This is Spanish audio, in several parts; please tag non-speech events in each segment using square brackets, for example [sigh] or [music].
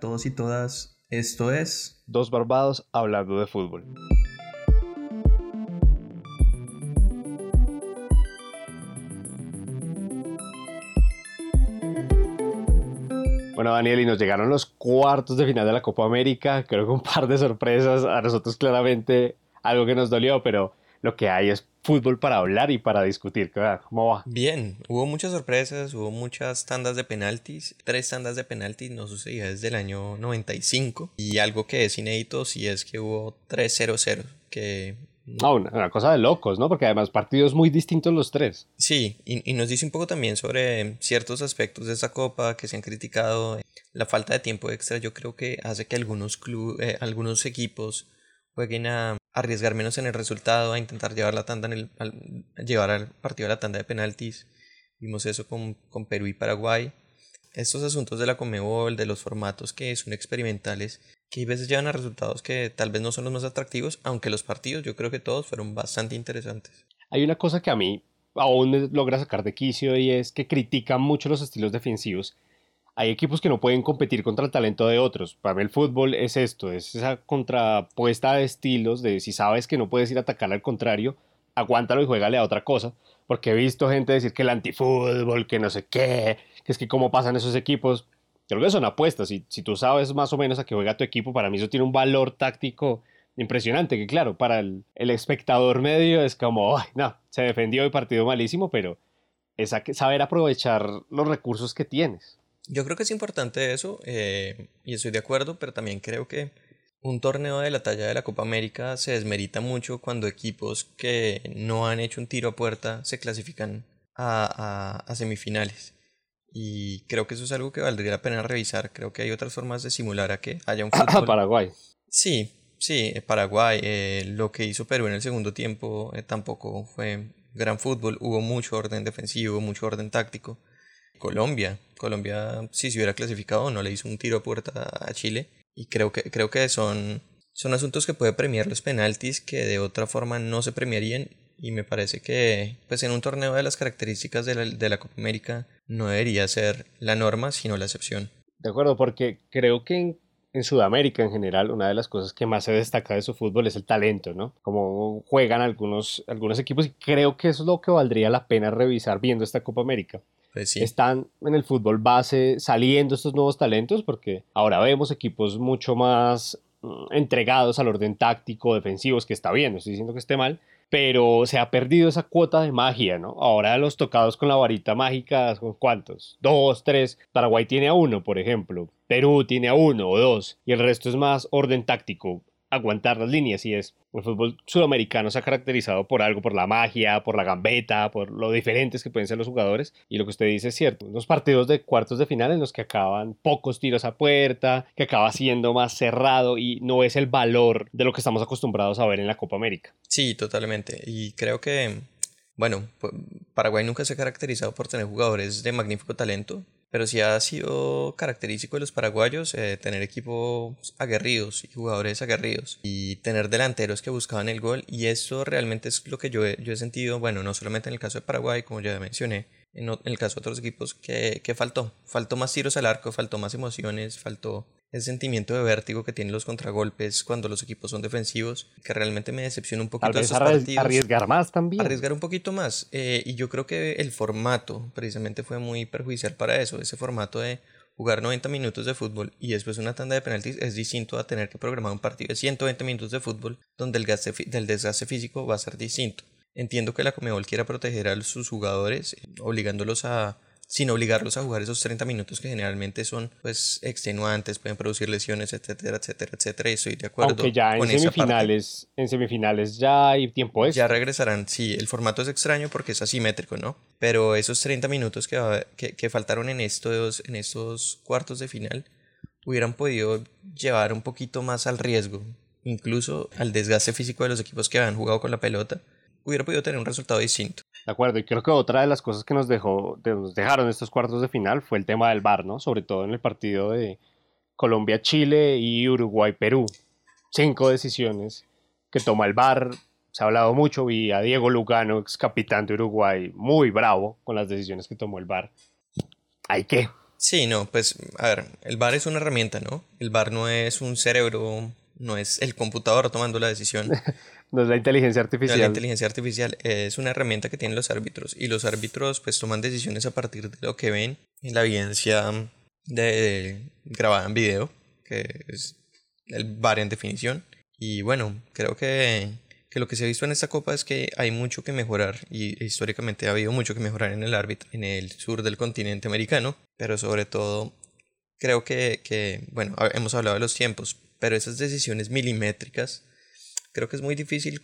todos y todas. Esto es Dos Barbados hablando de fútbol. Bueno, Daniel, y nos llegaron los cuartos de final de la Copa América. Creo que un par de sorpresas. A nosotros claramente algo que nos dolió, pero lo que hay es fútbol para hablar y para discutir. ¿Cómo va? Bien, hubo muchas sorpresas, hubo muchas tandas de penaltis. Tres tandas de penaltis no sucedía desde el año 95. Y algo que es inédito sí es que hubo 3-0-0, que no, una, cosa de locos, ¿no? Porque además partidos muy distintos los tres. Sí, y, nos dice un poco también sobre ciertos aspectos de esta copa que se han criticado. La falta de tiempo extra yo creo que hace que algunos, club, eh, algunos equipos jueguen a arriesgar menos en el resultado, a intentar llevar la tanda en el, llevar al partido a la tanda de penaltis. Vimos eso con, con Perú y Paraguay. Estos asuntos de la Comebol, de los formatos que son experimentales, que a veces llevan a resultados que tal vez no son los más atractivos, aunque los partidos yo creo que todos fueron bastante interesantes. Hay una cosa que a mí aún me logra sacar de quicio y es que critican mucho los estilos defensivos. Hay equipos que no pueden competir contra el talento de otros. Para mí el fútbol es esto, es esa contrapuesta de estilos de si sabes que no puedes ir a atacar al contrario, aguántalo y juégale a otra cosa. Porque he visto gente decir que el antifútbol, que no sé qué, que es que cómo pasan esos equipos creo que son apuestas. Y si tú sabes más o menos a qué juega tu equipo, para mí eso tiene un valor táctico impresionante. Que claro, para el, espectador medio es como, ay, no, se defendió el partido malísimo, pero es saber aprovechar los recursos que tienes. Yo creo que es importante eso, eh, y estoy de acuerdo, pero también creo que un torneo de la talla de la Copa América se desmerita mucho cuando equipos que no han hecho un tiro a puerta se clasifican a semifinales. Y creo que eso es algo que valdría la pena revisar. Creo que hay otras formas de simular a que haya un [coughs] fútbol. Paraguay. Sí, sí, eh, Paraguay. Eh, lo que hizo Perú en el segundo tiempo eh, tampoco fue gran fútbol. Hubo mucho orden defensivo, mucho orden táctico. Colombia, Colombia, si se hubiera clasificado, no le hizo un tiro a puerta a Chile. Y creo que, creo que son, son asuntos que puede premiar los penaltis que de otra forma no se premiarían y me parece que pues en un torneo de las características de la, de la Copa América no debería ser la norma sino la excepción. De acuerdo, porque creo que en, en, Sudamérica en general una de las cosas que más se destaca de su fútbol es el talento, ¿no? Como juegan algunos, algunos equipos y creo que eso es lo que valdría la pena revisar viendo esta Copa América. Están en el fútbol base saliendo estos nuevos talentos porque ahora vemos equipos mucho más mm, entregados al orden táctico, defensivos, que está bien, no estoy diciendo que esté mal, pero se ha perdido esa cuota de magia, ¿no? Ahora los tocados con la varita mágica, ¿con cuántos? Dos, tres. Paraguay tiene a uno, por ejemplo. Perú tiene a uno o dos. Y el resto es más orden táctico aguantar las líneas y es el fútbol sudamericano se ha caracterizado por algo, por la magia, por la gambeta, por lo diferentes que pueden ser los jugadores y lo que usted dice es cierto, unos partidos de cuartos de final en los que acaban pocos tiros a puerta, que acaba siendo más cerrado y no es el valor de lo que estamos acostumbrados a ver en la Copa América. Sí, totalmente y creo que bueno, Paraguay nunca se ha caracterizado por tener jugadores de magnífico talento, pero sí ha sido característico de los paraguayos eh, tener equipos aguerridos y jugadores aguerridos y tener delanteros que buscaban el gol y eso realmente es lo que yo he, yo he sentido, bueno, no solamente en el caso de Paraguay, como ya mencioné, en, el caso de otros equipos, que, que faltó, faltó más tiros al arco, faltó más emociones, faltó ese sentimiento de vértigo que tienen los contragolpes cuando los equipos son defensivos, que realmente me decepciona un poquito estos partidos. Arriesgar más también. Arriesgar un poquito más. Eh, y yo creo que el formato precisamente fue muy perjudicial para eso. Ese formato de jugar 90 minutos de fútbol y después una tanda de penaltis es distinto a tener que programar un partido de 120 minutos de fútbol donde el, gaste, del desgaste físico va a ser distinto. Entiendo que la Comebol quiera proteger a sus jugadores, obligándolos a sin obligarlos a jugar esos 30 minutos que generalmente son pues extenuantes, pueden producir lesiones, etcétera, etcétera, etcétera. Y estoy de acuerdo. Aunque ya en semifinales, en semifinales ya hay tiempo Ya regresarán, sí, el formato es extraño porque es asimétrico, ¿no? Pero esos 30 minutos que, que, faltaron en estos, en estos cuartos de final hubieran podido llevar un poquito más al riesgo, incluso al desgaste físico de los equipos que habían jugado con la pelota, hubiera podido tener un resultado distinto. De acuerdo, y creo que otra de las cosas que nos, dejó, nos dejaron estos cuartos de final fue el tema del VAR, ¿no? Sobre todo en el partido de Colombia-Chile y Uruguay-Perú. Cinco decisiones que toma el VAR. Se ha hablado mucho, vi a Diego Lugano, ex capitán de Uruguay, muy bravo con las decisiones que tomó el VAR. Hay que, Sí, no, pues, a ver, el VAR es una herramienta, ¿no? El VAR no es un cerebro, no es el computador tomando la decisión. [laughs] no es la inteligencia artificial. la inteligencia artificial es una herramienta que tienen los árbitros y los árbitros pues toman decisiones a partir de lo que ven en la evidencia de, grabada en video, que es el VAR en definición. Y bueno, creo que, que, lo que se ha visto en esta copa es que hay mucho que mejorar y históricamente ha habido mucho que mejorar en el árbitro en el sur del continente americano, pero sobre todo creo que, que bueno, hemos hablado de los tiempos, pero esas decisiones milimétricas creo que es muy difícil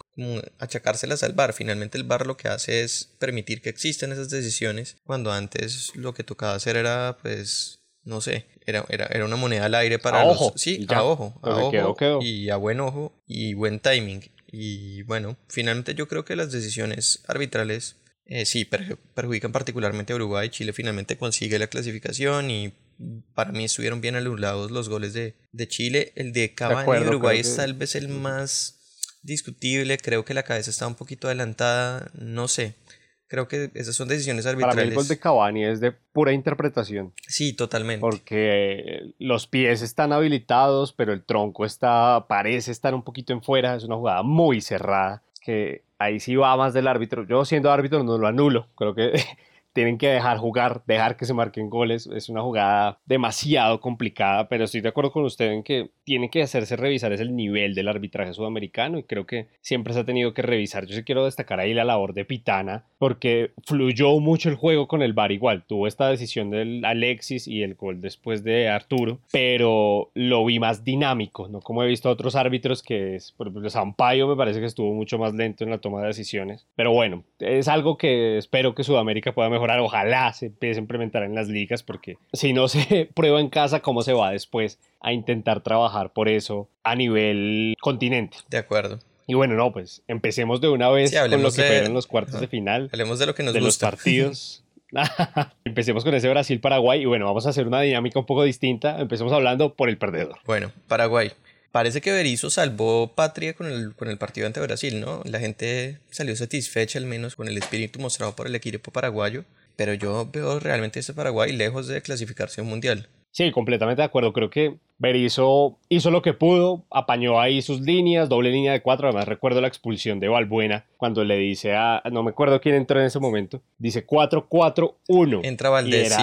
achacárselas al bar. Finalmente el bar lo que hace es permitir que existan esas decisiones cuando antes lo que tocaba hacer era pues no sé, era, era, era una moneda al aire para a ojo. Sí, a ojo, a ojo y a buen ojo y buen timing. Y bueno, finalmente yo creo que las decisiones arbitrales eh, sí perjudican particularmente a Uruguay. Chile finalmente consigue la clasificación y para mí estuvieron bien anulados los goles de, de Chile. El de Cavani de Uruguay es tal vez el más discutible. Creo que la cabeza está un poquito adelantada. No sé. Creo que esas son decisiones arbitrales. Para mí el gol de Cavani es de pura interpretación. Sí, totalmente. Porque los pies están habilitados, pero el tronco está parece estar un poquito en fuera. Es una jugada muy cerrada que ahí sí va más del árbitro. Yo siendo árbitro no lo anulo. Creo que [laughs] tienen que dejar jugar, dejar que se marquen goles. Es una jugada demasiado complicada, pero estoy de acuerdo con usted en que tiene que hacerse revisar es el nivel del arbitraje sudamericano y creo que siempre se ha tenido que revisar. Yo sí quiero destacar ahí la labor de Pitana porque fluyó mucho el juego con el VAR igual. Tuvo esta decisión del Alexis y el gol después de Arturo, pero lo vi más dinámico, no como he visto otros árbitros que es, por ejemplo, Sampaio me parece que estuvo mucho más lento en la toma de decisiones. Pero bueno, es algo que espero que Sudamérica pueda mejorar Ojalá se empiece a implementar en las ligas porque si no [laughs] se prueba en casa, ¿cómo se va después a intentar trabajar por eso a nivel continente? De acuerdo. Y bueno, no, pues empecemos de una vez con lo que fueron los cuartos de final. Hablemos de lo que nos de gusta. los partidos. [laughs] [laughs] Empecemos con ese Brasil-Paraguay y bueno, vamos a hacer una dinámica un poco distinta. Empecemos hablando por el perdedor. Bueno, Paraguay. Parece que Berizzo salvó patria con el, con el partido ante Brasil, ¿no? La gente salió satisfecha al menos con el espíritu mostrado por el equipo paraguayo, pero yo veo realmente este Paraguay lejos de clasificarse un mundial. Sí, completamente de acuerdo. Creo que Berizzo hizo lo que pudo, apañó ahí sus líneas, doble línea de cuatro. Además, recuerdo la expulsión de Valbuena cuando le dice a. No me acuerdo quién entró en ese momento. Dice 4-4-1. Entra Valdés, sí.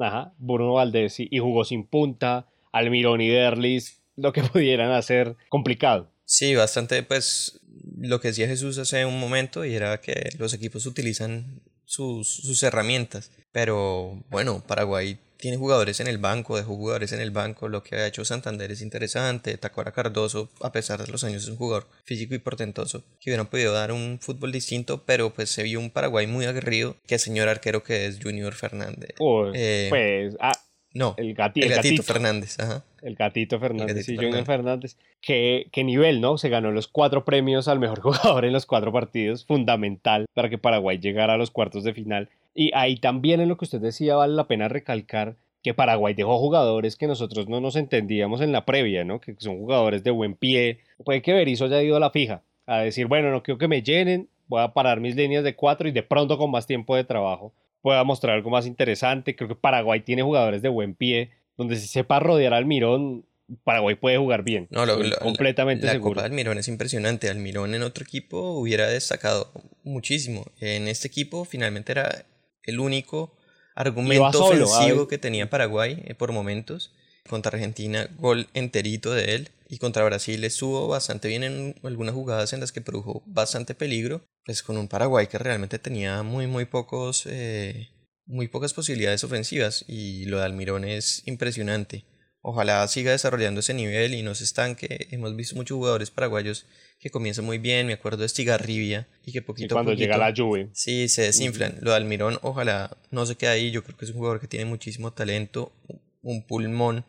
Ajá, Bruno Valdés y jugó sin punta. Almirón y Derlis lo que [laughs] pudieran hacer complicado. Sí, bastante, pues lo que decía Jesús hace un momento y era que los equipos utilizan sus, sus herramientas. Pero bueno, Paraguay tiene jugadores en el banco, dejó jugadores en el banco. Lo que ha hecho Santander es interesante. Tacuara Cardoso, a pesar de los años, es un jugador físico y portentoso que hubieran podido dar un fútbol distinto, pero pues se vio un Paraguay muy aguerrido. Que el señor arquero que es Junior Fernández. Eh, pues, ah, no, el, gatito, Fernández, ajá. El gatito Fernández, y Junior Fernández. ¿Qué, ¿Qué nivel, no? Se ganó los cuatro premios al mejor [laughs] jugador en los cuatro partidos, fundamental para que Paraguay llegara a los cuartos de final. Y ahí también en lo que usted decía vale la pena recalcar que Paraguay dejó jugadores que nosotros no nos entendíamos en la previa, ¿no? Que son jugadores de buen pie. Puede que Berizzo haya ido a la fija, a decir, bueno, no quiero que me llenen, voy a parar mis líneas de cuatro y de pronto con más tiempo de trabajo pueda mostrar algo más interesante. Creo que Paraguay tiene jugadores de buen pie, donde si sepa rodear al Mirón, Paraguay puede jugar bien. No, lo, completamente la, seguro. Copa Almirón es impresionante. Almirón en otro equipo hubiera destacado muchísimo. En este equipo finalmente era el único argumento ofensivo que tenía Paraguay eh, por momentos. Contra Argentina, gol enterito de él. Y contra Brasil estuvo bastante bien en algunas jugadas en las que produjo bastante peligro. Pues con un Paraguay que realmente tenía muy, muy pocos. Eh, muy pocas posibilidades ofensivas. Y lo de Almirón es impresionante. Ojalá siga desarrollando ese nivel y no se estanque. Hemos visto muchos jugadores paraguayos que comienzan muy bien. Me acuerdo de Estigarribia y que poquito a cuando llega la lluvia. Sí, se desinflan. Lo de Almirón, ojalá no se quede ahí. Yo creo que es un jugador que tiene muchísimo talento, un pulmón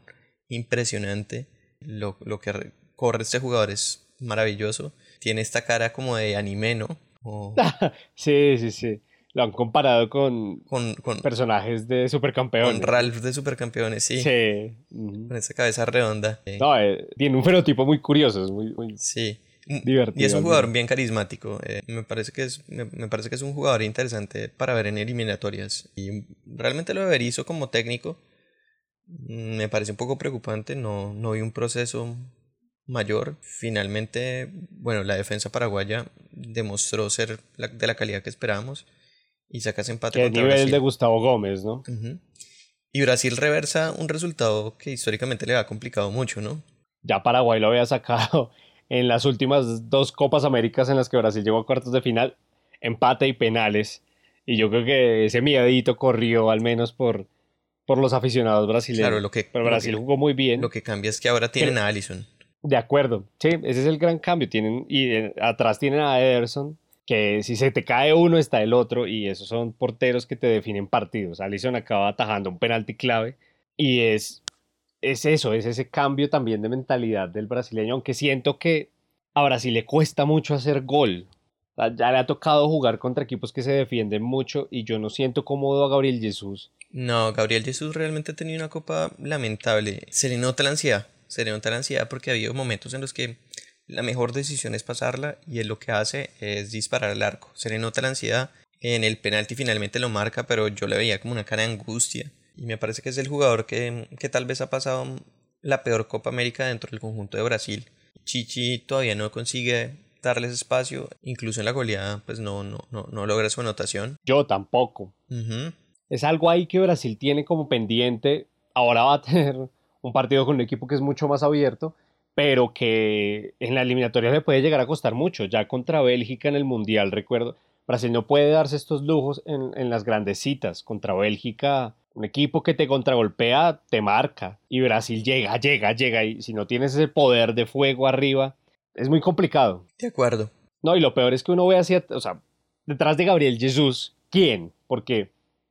impresionante. Lo, lo que corre este jugador es maravilloso. Tiene esta cara como de anime, ¿no? [laughs] sí, sí, sí. Lo han comparado con, con, personajes de supercampeones. Con Ralph de supercampeones, sí. Sí. Con esa cabeza redonda. No, eh, tiene un fenotipo muy curioso, es muy, muy sí. divertido. Y es un jugador bien carismático. Eh, me, parece que es, me, parece que es un jugador interesante para ver en eliminatorias. Y realmente lo Berizzo como técnico mm, me parece un poco preocupante, no, no vi un proceso mayor. Finalmente, bueno, la defensa paraguaya demostró ser de la calidad que esperábamos y sacas empate. Que nivel de Gustavo Gómez, ¿no? Y Brasil reversa un resultado que históricamente le ha complicado mucho, ¿no? Ya Paraguay lo había sacado [laughs] en las últimas dos Copas Américas en las que Brasil llegó a cuartos de final, empate y penales. Y yo creo que ese miedito corrió al menos por, por los aficionados brasileños. Claro, lo que, Pero Brasil jugó muy bien. Lo que cambia es que ahora tienen a Allison. De acuerdo, sí, ese es el gran cambio. Tienen, y eh, atrás tienen a Ederson, que si se te cae uno está el otro, y esos son porteros que te definen partidos. Allison acaba atajando un penalti clave, y es, es eso, es ese cambio también de mentalidad del brasileño, aunque siento que a Brasil le cuesta mucho hacer gol. Ya le ha tocado jugar contra equipos que se defienden mucho y yo no siento cómodo a Gabriel Jesús. No, Gabriel Jesús realmente ha tenido una copa lamentable. Se le nota la ansiedad se le la ansiedad porque ha habido momentos en los que la mejor decisión es pasarla y él lo que hace es disparar al arco. Se le nota la ansiedad. En el penalti finalmente lo marca, pero yo le veía como una cara de angustia. Y me parece que es el jugador que, que tal vez ha pasado la peor Copa América dentro del conjunto de Brasil. Chichi todavía no consigue darles espacio, incluso en la goleada, pues no, no, no, no logra su anotación. Yo tampoco. Es algo ahí que Brasil tiene como pendiente. Ahora va a [laughs] tener un partido con un equipo que es mucho más abierto, pero que en la eliminatoria le puede llegar a costar mucho. Ya contra Bélgica en el Mundial, recuerdo, Brasil no puede darse estos lujos en, en las grandes citas. Contra Bélgica, un equipo que te contragolpea, te marca. Y Brasil llega, llega, llega. Y si no tienes ese poder de fuego arriba, es muy complicado. De acuerdo. No, y lo peor es que uno ve hacia, o sea, detrás de Gabriel Jesús, ¿quién? Porque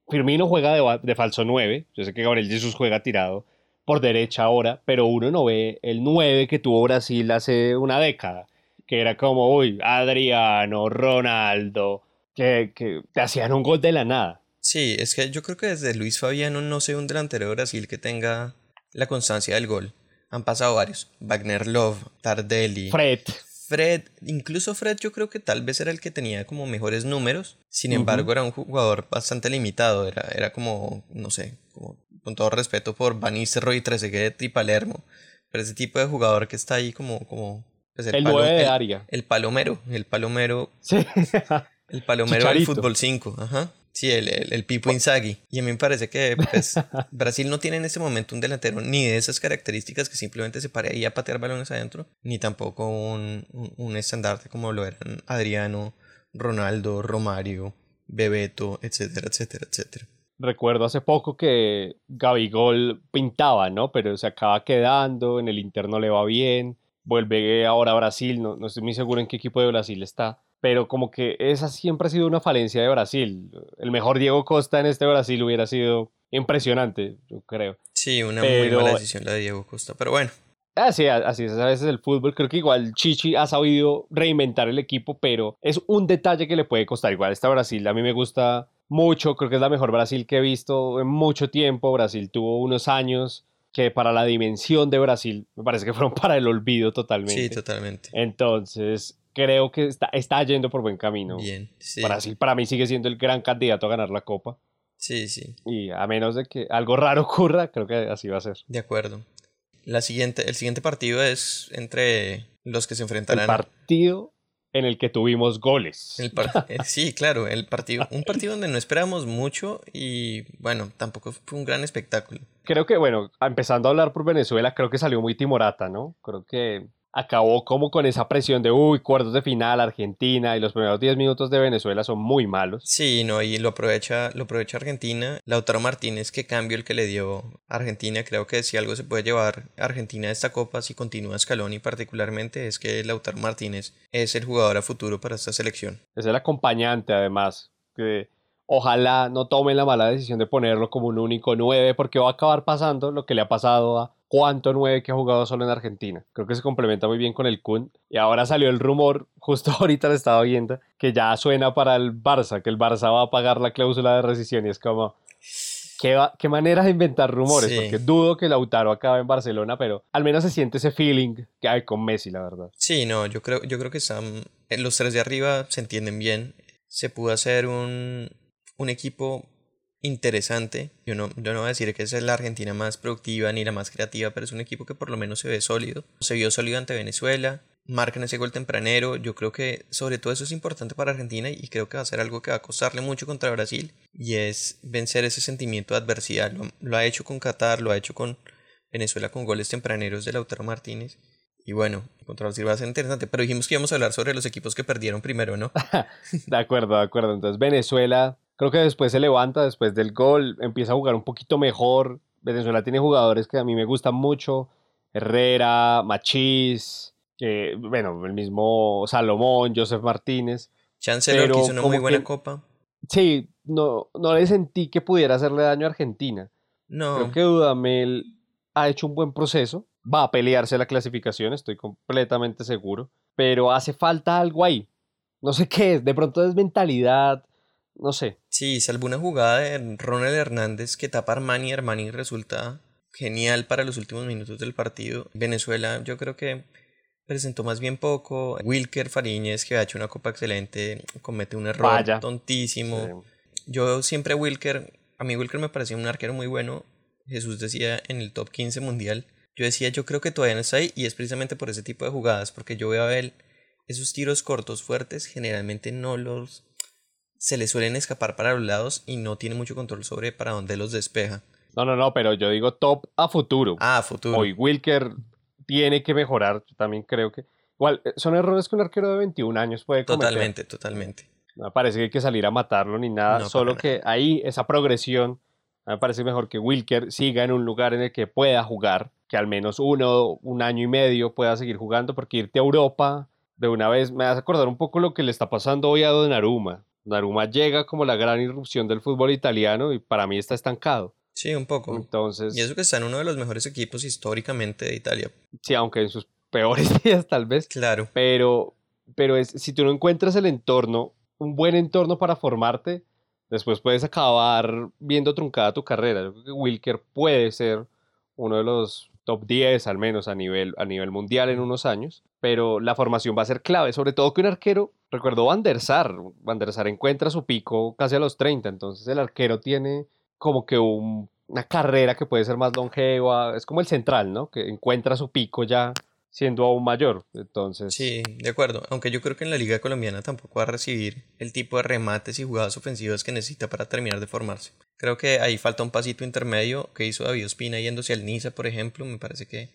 Firmino juega de, de falso 9. Yo sé que Gabriel Jesús juega tirado por derecha ahora, pero uno no ve el 9 que tuvo Brasil hace una década, que era como, uy, Adriano, Ronaldo, que, que te hacían un gol de la nada. Sí, es que yo creo que desde Luis Fabiano no sé un delantero de Brasil que tenga la constancia del gol. Han pasado varios. Wagner Love, Tardelli. Fred. Fred, incluso Fred yo creo que tal vez era el que tenía como mejores números, sin embargo era un jugador bastante limitado, era, era como, no sé, como, con todo respeto por Van Nistelrooy, Trezeguet y Palermo, pero ese tipo de jugador que está ahí como... como pues el, el de área. El palomero, el palomero... Sí. el palomero del fútbol 5, ajá. Sí, el, el, Pipo Inzaghi. Y a mí me parece que pues, [laughs] Brasil no tiene en este momento un delantero ni de esas características que simplemente se pare ahí a patear balones adentro, ni tampoco un, un, estandarte como lo eran Adriano, Ronaldo, Romario, Bebeto, etcétera, etcétera, etcétera. Recuerdo hace poco que Gabigol pintaba, ¿no? Pero se acaba quedando, en el interno le va bien, vuelve ahora a Brasil, no, no estoy muy seguro en qué equipo de Brasil está pero como que esa siempre ha sido una falencia de Brasil. El mejor Diego Costa en este Brasil hubiera sido impresionante, yo creo. Sí, una muy mala decisión la de Diego Costa, pero bueno. Así, así es a veces el fútbol. Creo que igual Chichi ha sabido reinventar el equipo, pero es un detalle que le puede costar. Igual esta Brasil a mí me gusta mucho, creo que es la mejor Brasil que he visto en mucho tiempo. Brasil tuvo unos años que para la dimensión de Brasil me parece que fueron [laughs] para el olvido totalmente. Sí, totalmente. Entonces, creo que está, está yendo por buen camino. Bien, sí. Brasil para mí sigue siendo el gran candidato a ganar la Copa. Sí, sí. Y a menos de que algo raro [laughs] ocurra, creo que así va a ser. De acuerdo. La siguiente, el siguiente partido es entre los que se enfrentarán. El partido en el que tuvimos goles. [laughs] Eh, sí, claro, el partido, un [laughs] partido donde no esperábamos mucho y bueno, tampoco fue un gran espectáculo. Creo que, bueno, empezando a hablar por Venezuela, creo que salió muy timorata, ¿no? Creo que acabó como con esa presión de, uy, cuartos de final, Argentina, y los primeros 10 minutos de Venezuela son muy malos. Sí, no, y lo aprovecha, lo aprovecha Argentina. Lautaro Martínez, qué cambio el que le dio Argentina. Creo que si algo se puede llevar Argentina a esta copa, si continúa Scaloni particularmente, es que Lautaro Martínez es el jugador a futuro para esta selección. Es el acompañante, además, que ojalá no tomen la mala decisión de ponerlo como un único 9, porque va a acabar pasando lo que le ha pasado a cuánto 9 que ha jugado solo en Argentina. Creo que se complementa muy bien con el Kun. Y ahora salió el rumor, [laughs] justo ahorita lo estaba viendo, que ya suena para el Barça, que el Barça va a pagar la cláusula de rescisión. Y es como, ¿qué, qué manera de inventar rumores? Porque dudo que Lautaro acabe en Barcelona, pero al menos se siente ese feeling que hay con Messi, la verdad. Sí, no, yo creo, yo creo que están, los tres de arriba se entienden bien. Se pudo hacer un, un equipo interesante. Yo no, yo no voy a decir que es la Argentina más productiva ni la más creativa, pero es un equipo que por lo menos se ve sólido. Se vio sólido ante Venezuela, marcan ese gol tempranero. Yo creo que sobre todo eso es importante para Argentina y creo que va a ser algo que va a costarle mucho contra Brasil y es vencer ese sentimiento de adversidad. Lo, ha hecho con Qatar, lo ha hecho con Venezuela con goles tempraneros de Lautaro Martínez. Y bueno, contra Brasil va a ser interesante, pero dijimos que íbamos a hablar sobre los equipos que perdieron primero, ¿no? [laughs] de acuerdo, de acuerdo. Entonces Venezuela creo que después se levanta, después del gol, empieza a jugar un poquito mejor. Venezuela tiene jugadores que a mí me gustan mucho. Herrera, Machís, bueno, el mismo Salomón, Joseph Martínez. Chancellor que hizo una muy buena copa. Sí, no, no le sentí que pudiera hacerle daño a Argentina. No. Creo que Dudamel ha hecho un buen proceso. Va a pelearse la clasificación, estoy completamente seguro. Pero hace falta algo ahí. No sé qué es. De pronto es mentalidad. No sé. Sí, salvo una jugada de Ronald Hernández que tapa a Armani. Armani resulta genial para los últimos minutos del partido. Venezuela, yo creo que presentó más bien poco. Wilker Fariñez, que ha hecho una copa excelente, comete un error tontísimo. Yo siempre Wilker, a mí Wilker me parecía un arquero muy bueno. Jesús decía en el top 15 mundial. Yo decía, yo creo que todavía no está ahí y es precisamente por ese tipo de jugadas, porque yo veo a él, esos tiros cortos fuertes generalmente no los... se le suelen escapar para los lados y no tiene mucho control sobre para dónde los despeja. No, no, no, pero yo digo top a futuro. Ah, a futuro. Hoy Wilker tiene que mejorar, yo también creo que... Igual, eh, son errores que un arquero de 21 años puede cometer. Totalmente, totalmente. No me parece que hay que salir a matarlo ni nada, solo que ahí esa progresión me parece mejor que Wilker siga en un lugar en el que pueda jugar, que al menos uno, un año y medio pueda seguir jugando, porque irte a Europa de una vez me hace acordar un poco lo que le está pasando hoy a Donnarumma. Donnarumma llega como la gran irrupción del fútbol italiano y para mí está estancado. Sí, un poco. Entonces, y eso que está en uno de los mejores equipos históricamente de Italia. Sí, aunque en sus peores [laughs] días tal vez. Claro. Pero, pero es, si tú no encuentras el entorno un buen entorno para formarte, después puedes acabar viendo truncada tu carrera. Yo creo que Wilker puede ser uno de los top 10 al menos a nivel, a nivel mundial en unos años, pero la formación va a ser clave, sobre todo que un arquero, recuerdo Van der Sar, Van der Sar encuentra su pico casi a los 30, entonces el arquero tiene como que una carrera que puede ser más longeva, es como el central, ¿no? Que encuentra su pico ya siendo aún mayor. Entonces. Sí, de acuerdo. Aunque yo creo que en la Liga Colombiana tampoco va a recibir el tipo de remates y jugadas ofensivas que necesita para terminar de formarse. Creo que ahí falta un pasito intermedio que hizo David Ospina yéndose al Niza, por ejemplo. Me parece que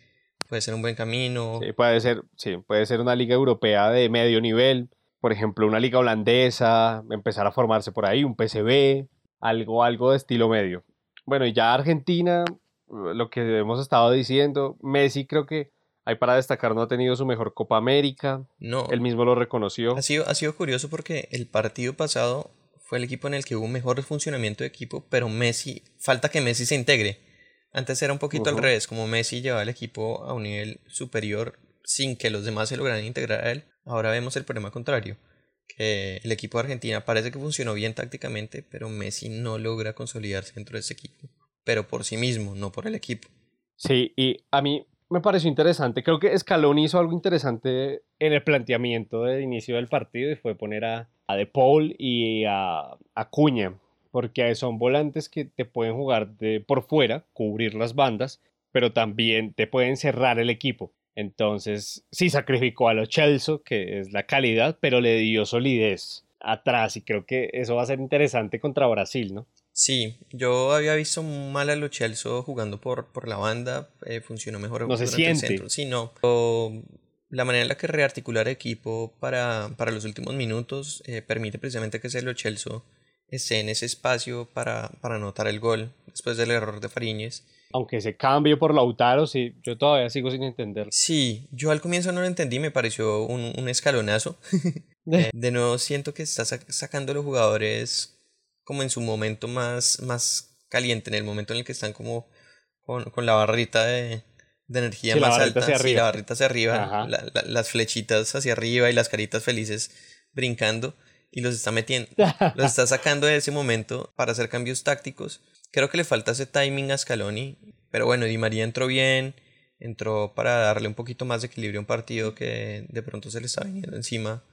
puede ser un buen camino. Sí, puede ser, sí, puede ser una liga europea de medio nivel. Por ejemplo, una liga holandesa, empezar a formarse por ahí, un PCB, algo, algo de estilo medio. Bueno, y ya Argentina, lo que hemos estado diciendo, Messi creo que hay para destacar, no ha tenido su mejor Copa América. No. Él mismo lo reconoció. Ha sido, ha sido curioso porque el partido pasado fue el equipo en el que hubo mejor funcionamiento de equipo, pero Messi, falta que Messi se integre. Antes era un poquito al revés, como Messi llevaba el equipo a un nivel superior sin que los demás se lograran integrar a él. Ahora vemos el problema contrario, que el equipo de Argentina parece que funcionó bien tácticamente, pero Messi no logra consolidarse dentro de ese equipo, pero por sí mismo, no por el equipo. Sí, y a mí me pareció interesante. Creo que Scaloni hizo algo interesante en el planteamiento de inicio del partido y fue poner a, a De Paul y a, a Cuña, porque son volantes que te pueden jugar de por fuera, cubrir las bandas, pero también te pueden cerrar el equipo. Entonces, sí sacrificó a los Chelsea, que es la calidad, pero le dio solidez atrás y creo que eso va a ser interesante contra Brasil, ¿no? Sí, yo había visto mal a Lo Celso jugando por, por la banda, eh, funcionó mejor no se siente. el centro. Sí, no. La manera en la que rearticular equipo para, para los últimos minutos eh, permite precisamente que ese Lo Celso esté en ese espacio para, para anotar el gol después del error de Fariñez. Aunque ese cambio por Lautaro, sí, yo todavía sigo sin entender. Sí, yo al comienzo no lo entendí, me pareció un, un escalonazo. [laughs] Eh, de nuevo siento que está sacando a los jugadores como en su momento más, más caliente, en el momento en el que están como con, con la barrita de, de energía más alta. Hacia arriba. la barrita hacia arriba, las flechitas hacia arriba y las caritas felices brincando y los está metiendo, [laughs] los está sacando de ese momento para hacer cambios tácticos. Creo que le falta ese timing a Scaloni, pero bueno, Di María entró bien, entró para darle un poquito más de equilibrio a un partido que de pronto se le está viniendo encima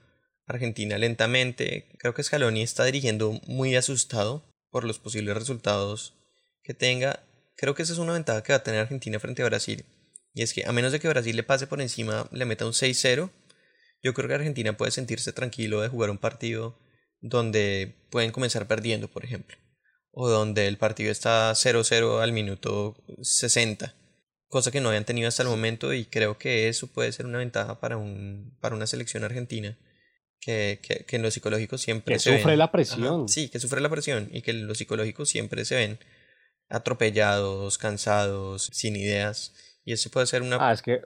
Argentina lentamente. Creo que Scaloni está dirigiendo muy asustado. por los posibles resultados que tenga, creo que esa es una ventaja que va a tener Argentina frente a Brasil. Y es que a menos de que Brasil le pase por encima, le meta un 6-0, yo creo que Argentina puede sentirse tranquilo de jugar un partido donde pueden comenzar perdiendo, por ejemplo. O donde el partido está 0-0 al minuto 60. Cosa que no habían tenido hasta el momento y creo que eso puede ser una ventaja para, un, para una selección argentina. Que, que, que en lo psicológico siempre que se sufre ven- la presión. sí, que sufre la presión y que en lo psicológico siempre se ven atropellados, cansados, sin ideas. Y eso puede ser una... Ah, es que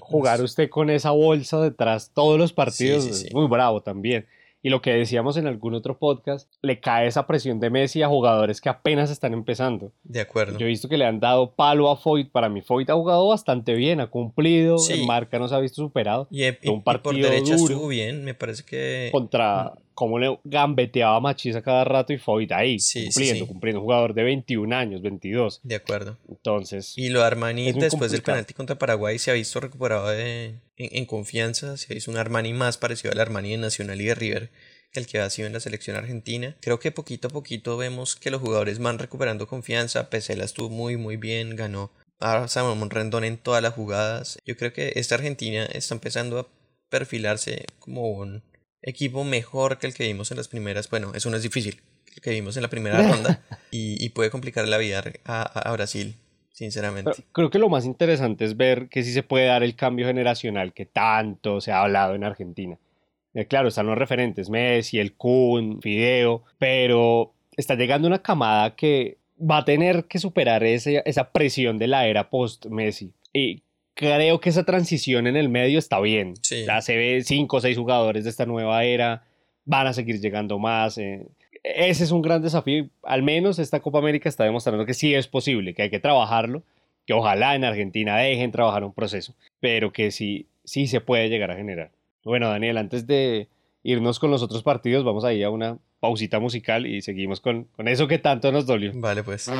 jugar usted con esa bolsa detrás todos los partidos Sí, sí, sí. es muy bravo también. Y lo que decíamos en algún otro podcast, le cae esa presión de Messi a jugadores que apenas están empezando. De acuerdo. Yo he visto que le han dado palo a Foyt. Para mí, Foyt ha jugado bastante bien, ha cumplido, Sí. en marca no se ha visto superado. Y, y- un y por partido derecha duro. estuvo bien, me parece que... Contra cómo le gambeteaba a Machisa cada rato y Foyt ahí, Sí, cumpliendo, sí. cumpliendo. Un jugador de 21 años, 22. De acuerdo. Entonces, Y lo de Armani después del penalti contra Paraguay se ha visto recuperado de- en, en confianza, se visto un Armani más parecido al Armani de Nacional y de River que el que ha sido en la selección argentina. Creo que poquito a poquito vemos que los jugadores van recuperando confianza, Pesela estuvo muy muy bien, ganó a Salomón Rendón en todas las jugadas. Yo creo que esta Argentina está empezando a perfilarse como un equipo mejor que el que vimos en las primeras, bueno, eso no es difícil, el que vimos en la primera [laughs] ronda y, y puede complicar la vida a Brasil, sinceramente. Pero creo que lo más interesante es ver que sí se puede dar el cambio generacional que tanto se ha hablado en Argentina. Eh, claro, están los referentes, Messi, el Kun, Fideo, pero está llegando una camada que va a tener que superar ese- esa presión de la era post-Messi. Y creo que esa transición en el medio está bien. Sí. Ya se ve cinco o seis jugadores de esta nueva era, van a seguir llegando más. eh. Ese es un gran desafío. Al menos esta Copa América está demostrando que sí es posible, que hay que trabajarlo, que ojalá en Argentina dejen trabajar un proceso, pero que sí, sí se puede llegar a generar. Bueno, Daniel, antes de irnos con los otros partidos, vamos a ir a una pausita musical y seguimos con, con eso que tanto nos dolió. Vale, pues.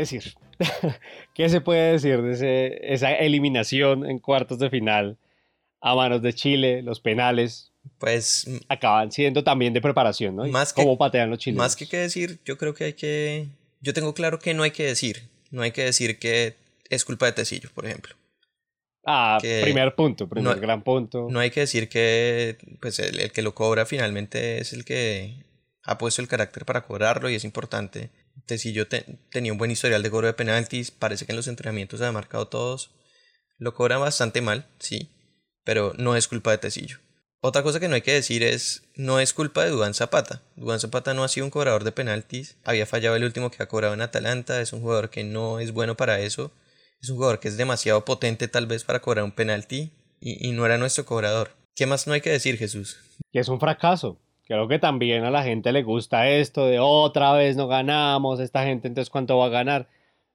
Decir? [laughs] ¿Qué se puede decir de ese- esa eliminación en cuartos de final a manos de Chile? Los penales Pues acaban siendo también de preparación, ¿no? Más que- ¿Cómo patean los chilenos? más que qué decir, yo creo que hay que... Yo tengo claro que no hay que decir. No hay que decir que es culpa de Tecillo, por ejemplo. Ah, que primer punto, primer no- gran punto. No hay que decir que pues el, el que lo cobra finalmente es el que ha puesto el carácter para cobrarlo y es importante. Tecillo te- tenía un buen historial de cobro de penaltis, parece que en los entrenamientos se ha marcado todos. Lo cobra bastante mal, sí, pero no es culpa de Tecillo. Otra cosa que no hay que decir es, no es culpa de Duván Zapata. Duván Zapata no ha sido un cobrador de penaltis, había fallado el último que ha cobrado en Atalanta, es un jugador que no es bueno para eso, es un jugador que es demasiado potente tal vez para cobrar un penalti y, y no era nuestro cobrador. ¿Qué más no hay que decir, Jesús? que es un fracaso. Creo que también a la gente le gusta esto de otra vez no ganamos, esta gente entonces cuánto va a ganar.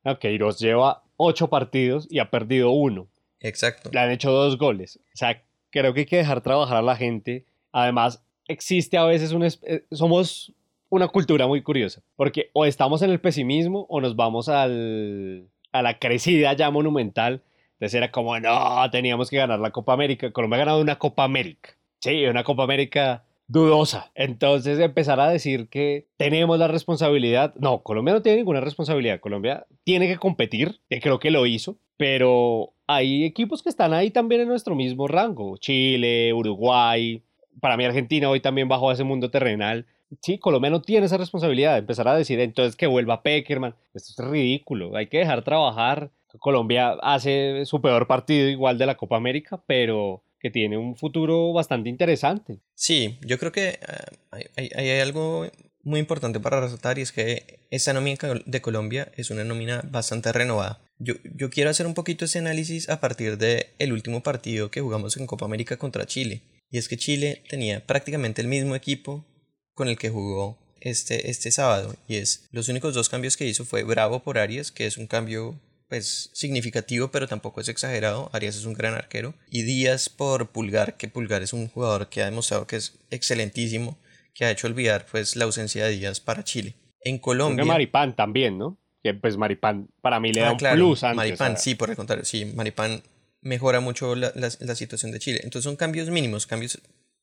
No, Queiroz lleva ocho partidos y ha perdido uno. Exacto. Le han hecho dos goles. O sea, creo que hay que dejar trabajar a la gente. Además, existe a veces un... eh, Somos una cultura muy curiosa, porque o estamos en el pesimismo o nos vamos al, a la crecida ya monumental. Entonces era como, no, teníamos que ganar la Copa América. Colombia ha ganado una Copa América. Sí, una Copa América dudosa. Entonces empezar a decir que tenemos la responsabilidad. No, Colombia no tiene ninguna responsabilidad. Colombia tiene que competir, que creo que lo hizo, pero hay equipos que están ahí también en nuestro mismo rango. Chile, Uruguay. Para mí Argentina hoy también bajó a ese mundo terrenal. Sí, Colombia no tiene esa responsabilidad de empezar a decir entonces que vuelva Peckerman. Esto es ridículo. Hay que dejar trabajar. Colombia hace su peor partido igual de la Copa América, pero que tiene un futuro bastante interesante. Sí, yo creo que ah, hay, algo muy importante para resaltar y es que esta nómina de Colombia es una nómina bastante renovada. Yo, yo quiero hacer un poquito ese análisis a partir del el último partido que jugamos en Copa América contra Chile. Y es que Chile tenía prácticamente el mismo equipo con el que jugó este, este sábado. Y es, los únicos dos cambios que hizo fue Bravo por Arias, que es un cambio pues significativo, pero tampoco es exagerado. Arias es un gran arquero. Y Díaz por Pulgar, que Pulgar es un jugador que ha demostrado que es excelentísimo, que ha hecho olvidar pues la ausencia de Díaz para Chile. En Creo Colombia... que Maripán también, ¿no? Que pues Maripán para mí le da Ah, un claro, plus antes. Maripán, a- sí, por el contrario, sí, Maripán mejora mucho la, la- la situación de Chile. Entonces son cambios mínimos, cambios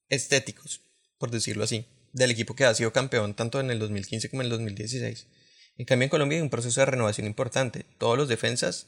estéticos, por decirlo así, del equipo que ha sido campeón tanto en el 2015 como en el 2016. En cambio, en Colombia hay un proceso de renovación importante. Todos los defensas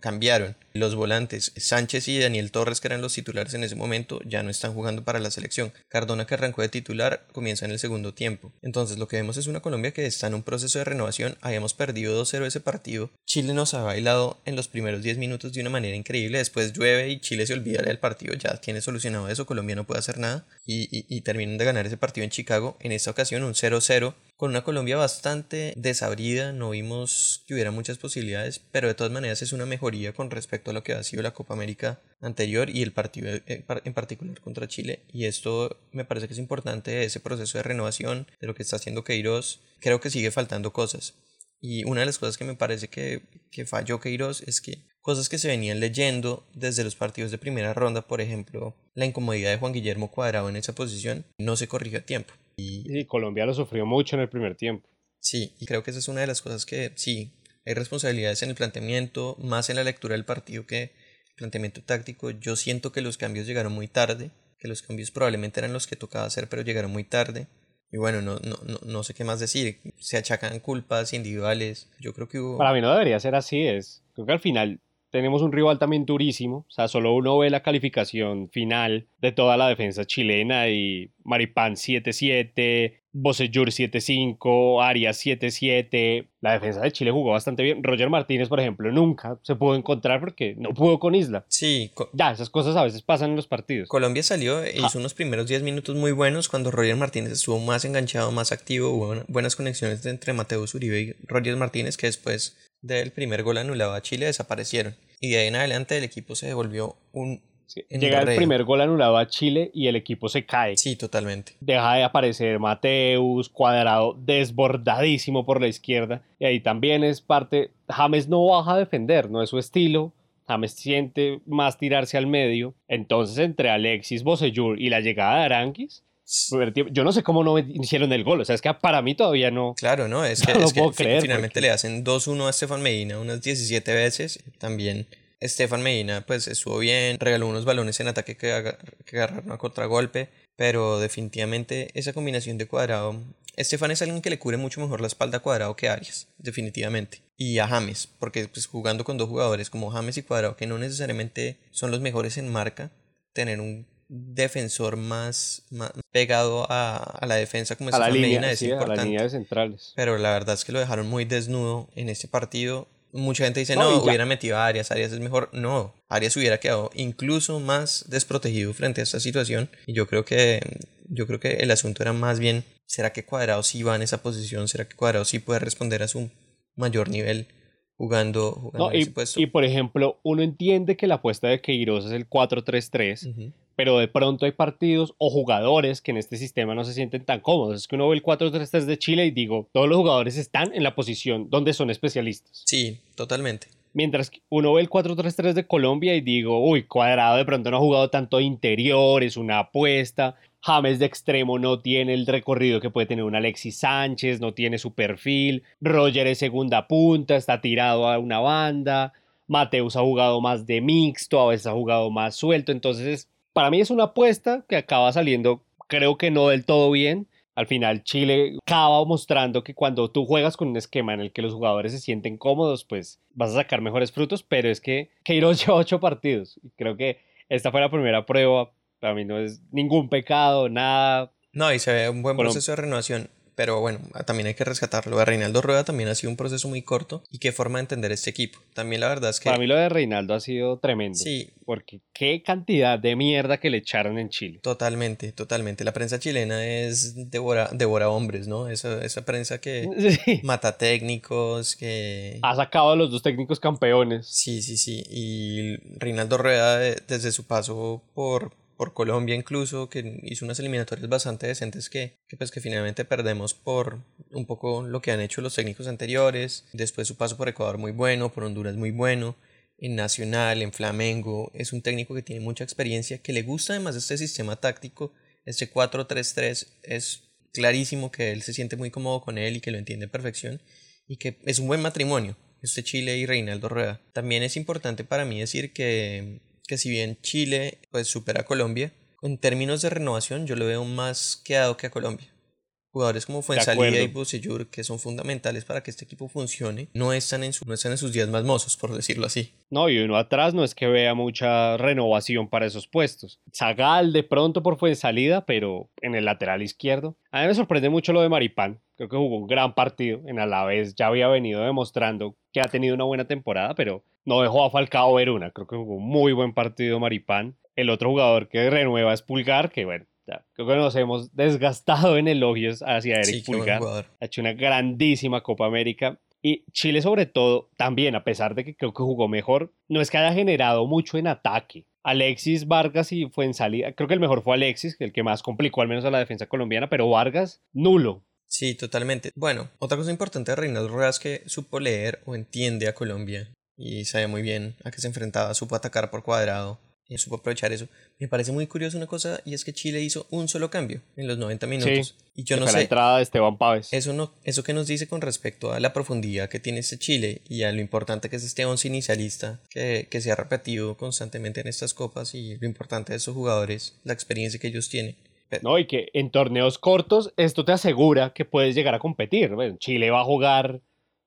cambiaron. Los volantes, Sánchez y Daniel Torres, que eran los titulares en ese momento, ya no están jugando para la selección. Cardona, que arrancó de titular, comienza en el segundo tiempo. Entonces, lo que vemos es una Colombia que está en un proceso de renovación. Habíamos perdido 2-0 ese partido. Chile nos ha bailado en los primeros 10 minutos de una manera increíble. Después llueve y Chile se olvida del partido. Ya tiene solucionado eso. Colombia no puede hacer nada. Y, y, y terminan de ganar ese partido en Chicago. En esta ocasión, un 0-0 con una Colombia bastante desabrida, no vimos que hubiera muchas posibilidades, pero de todas maneras es una mejoría con respecto a lo que ha sido la Copa América anterior y el partido en par- en particular contra Chile. Y esto me parece que es importante, ese proceso de renovación, de lo que está haciendo Queiroz. Creo que sigue faltando cosas. Y una de las cosas que me parece que, que falló Queiroz es que cosas que se venían leyendo desde los partidos de primera ronda, por ejemplo, la incomodidad de Juan Guillermo Cuadrado en esa posición, no se corrigió a tiempo. Y Colombia lo sufrió mucho en el primer tiempo. Sí, y creo que esa es una de las cosas que sí, hay responsabilidades en el planteamiento, más en la lectura del partido que el planteamiento táctico. Yo siento que los cambios llegaron muy tarde, que los cambios probablemente eran los que tocaba hacer, pero llegaron muy tarde. Y bueno, no, no, no, no sé qué más decir. Se achacan culpas individuales. Yo creo que hubo... Para mí no debería ser así, es. Creo que al final tenemos un rival también durísimo, o sea, solo uno ve la calificación final de toda la defensa chilena y Maripán 7-7, Bocellur 7-5, Arias 7-7, la defensa de Chile jugó bastante bien, Roger Martínez, por ejemplo, nunca se pudo encontrar porque no pudo con Isla. Sí, co- Ya, esas cosas a veces pasan en los partidos. Colombia salió e hizo unos primeros 10 minutos muy buenos cuando Roger Martínez estuvo más enganchado, más activo, hubo buena- buenas conexiones entre Mateus Uribe y Roger Martínez que después del primer gol anulado a Chile desaparecieron. Y de ahí en adelante el equipo se devolvió un... Sí, Llega el primer gol anulado a Chile y el equipo se cae. Sí, totalmente. deja de aparecer Mateus, cuadrado desbordadísimo por la izquierda. Y ahí también es parte, James no baja a defender, no es su estilo. James siente más tirarse al medio. Entonces, entre Alexis Bocellur y la llegada de tiempo- yo no sé cómo no hicieron el gol. O sea, es que para mí todavía no. Claro, ¿no? Es [laughs] que, No es que creer, finalmente porque- le hacen 2-1 a Estefan Medina unas 17 veces. También Estefan Medina pues estuvo bien, regaló unos balones en ataque que, aga- que agarraron a contragolpe, pero definitivamente esa combinación de cuadrado... Estefan es alguien que le cubre mucho mejor la espalda a cuadrado que a Arias, definitivamente. Y a James, porque pues jugando con dos jugadores como James y Cuadrado, que no necesariamente son los mejores en marca, tener un defensor más, más pegado a, a la defensa como A la línea, Medina es sí, a la línea de centrales. Pero la verdad es que lo dejaron muy desnudo en este partido. Mucha gente dice, No, hubiera metido a Arias, Arias es mejor. No, Arias hubiera quedado incluso más desprotegido frente a esta situación. Y yo creo que, yo creo que el asunto era más bien, ¿será que Cuadrado sí va en esa posición? ¿Será que Cuadrado sí puede responder a su mayor nivel jugando, jugando No, en y, ese puesto? y, por ejemplo, uno entiende que la apuesta de Queiroz es el 4-3-3. Ujú. Pero de pronto hay partidos o jugadores que en este sistema no se sienten tan cómodos. Es que uno ve el 4-3-3 de Chile y digo, todos los jugadores están en la posición donde son especialistas. Sí, totalmente. Mientras que uno ve el 4-3-3 de Colombia y digo, uy, cuadrado de pronto no ha jugado tanto interior, es una apuesta. James de extremo no tiene el recorrido que puede tener un Alexis Sánchez, no tiene su perfil. Roger es segunda punta, está tirado a una banda. Mateus ha jugado más de mixto, a veces ha jugado más suelto. Entonces, para mí es una apuesta que acaba saliendo, creo que no del todo bien. Al final, Chile acaba mostrando que cuando tú juegas con un esquema en el que los jugadores se sienten cómodos, pues vas a sacar mejores frutos. Pero es que Queiroz [laughs] lleva ocho partidos. Y creo que esta fue la primera prueba. Para mí no es ningún pecado, nada. No, y se ve un buen Bueno. proceso de renovación. Pero bueno, también hay que rescatarlo. De Reinaldo Rueda también ha sido un proceso muy corto. Y qué forma de entender este equipo. También la verdad es que. Para mí lo de Reinaldo ha sido tremendo. Sí, Porque qué cantidad de mierda que le echaron en Chile. totalmente, totalmente. La prensa chilena es devora, devora hombres, ¿no? Esa, esa prensa que [laughs] Sí. mata técnicos, que... Ha sacado a los dos técnicos campeones. Sí, sí, sí. Y Reinaldo Rueda, eh, desde su paso por, por Colombia incluso, que hizo unas eliminatorias bastante decentes que, pues que finalmente perdemos por un poco lo que han hecho los técnicos anteriores, después su paso por Ecuador muy bueno, por Honduras muy bueno, en Nacional, en Flamengo, es un técnico que tiene mucha experiencia, que le gusta además este sistema táctico, este 4-3-3 es clarísimo que él se siente muy cómodo con él y que lo entiende a perfección y que es un buen matrimonio, este Chile y Reinaldo Rueda. También es importante para mí decir que, que si bien Chile pues supera a Colombia, en términos de renovación yo lo veo más quedado que a Colombia. Jugadores como Fuensalida y Bocellur, que son fundamentales para que este equipo funcione, no están, en su, no están en sus días más mozos, por decirlo así. No, y uno atrás no es que vea mucha renovación para esos puestos. Zagal de pronto por Fuensalida, pero en el lateral izquierdo. A mí me sorprende mucho lo de Maripán. Creo que jugó un gran partido. En Alavés ya había venido demostrando que ha tenido una buena temporada, pero no dejó a Falcao ver una. Creo que jugó un muy buen partido Maripán. El otro jugador que renueva es Pulgar, que bueno, ya, creo que nos hemos desgastado en elogios hacia Eric Sí, Pulgar. Ha hecho una grandísima Copa América. Y Chile sobre todo, también, a pesar de que creo que jugó mejor, no es que haya generado mucho en ataque. Alexis Vargas y fue en salida. Creo que el mejor fue Alexis, el que más complicó al menos a la defensa colombiana, pero Vargas, nulo. Sí, totalmente. Bueno, otra cosa importante de Reinaldo Rueda es que supo leer o entiende a Colombia y sabe muy bien a qué se enfrentaba, supo atacar por cuadrado y supo aprovechar eso. Me parece muy curioso una cosa y es que Chile hizo un solo cambio en los 90 minutos. y yo no fue la sé, entrada de Esteban Páez. eso, no, eso que nos dice con respecto a la profundidad que tiene este Chile y a lo importante que es este once inicialista que, que se ha repetido constantemente en estas copas y lo importante de estos jugadores, la experiencia que ellos tienen. No, y que en torneos cortos esto te asegura que puedes llegar a competir. Bueno, Chile va a jugar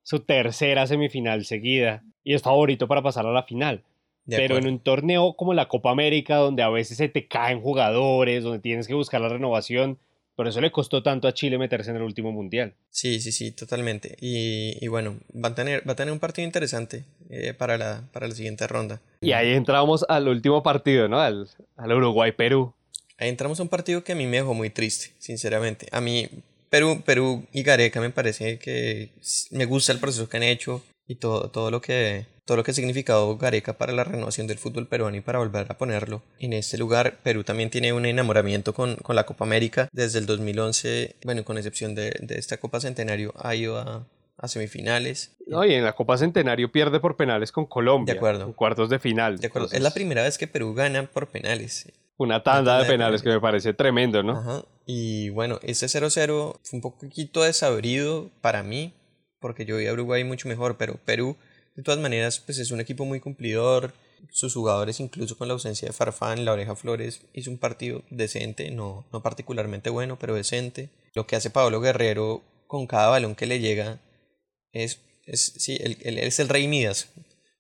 su tercera semifinal seguida y es favorito para pasar a la final. De Pero en un torneo como la Copa América, donde a veces se te caen jugadores, donde tienes que buscar la renovación, por eso le costó tanto a Chile meterse en el último mundial. Sí, sí, sí, totalmente. Y, y bueno, va a tener, va a tener un partido interesante eh, para, la, para la siguiente ronda. Y ahí entramos al último partido, ¿no? Al, al Uruguay-Perú. Ahí entramos a un partido que a mí me dejó muy triste, sinceramente. A mí, Perú, Perú y Gareca me parece que me gusta el proceso que han hecho y todo, todo lo que todo lo que ha significado Gareca para la renovación del fútbol peruano y para volver a ponerlo en este lugar. Perú también tiene un enamoramiento con, con la Copa América desde el 2011, bueno, con excepción de, de esta Copa Centenario, ha ido a, a semifinales. No, y en la Copa Centenario pierde por penales con Colombia. De acuerdo. En cuartos de final. De acuerdo, es la Entonces, primera vez que Perú gana por penales. Una tanda tanda de de penales que me parece tremendo, ¿no? Ajá. Y bueno, este 0-0 fue un poquito desabrido para mí, porque yo vi a Uruguay mucho mejor, pero Perú, de todas maneras, pues es un equipo muy cumplidor. Sus jugadores, incluso con la ausencia de Farfán, la oreja Flores, hizo un partido decente, no, no particularmente bueno, pero decente. Lo que hace Pablo Guerrero con cada balón que le llega es, es sí, él, él es el rey Midas.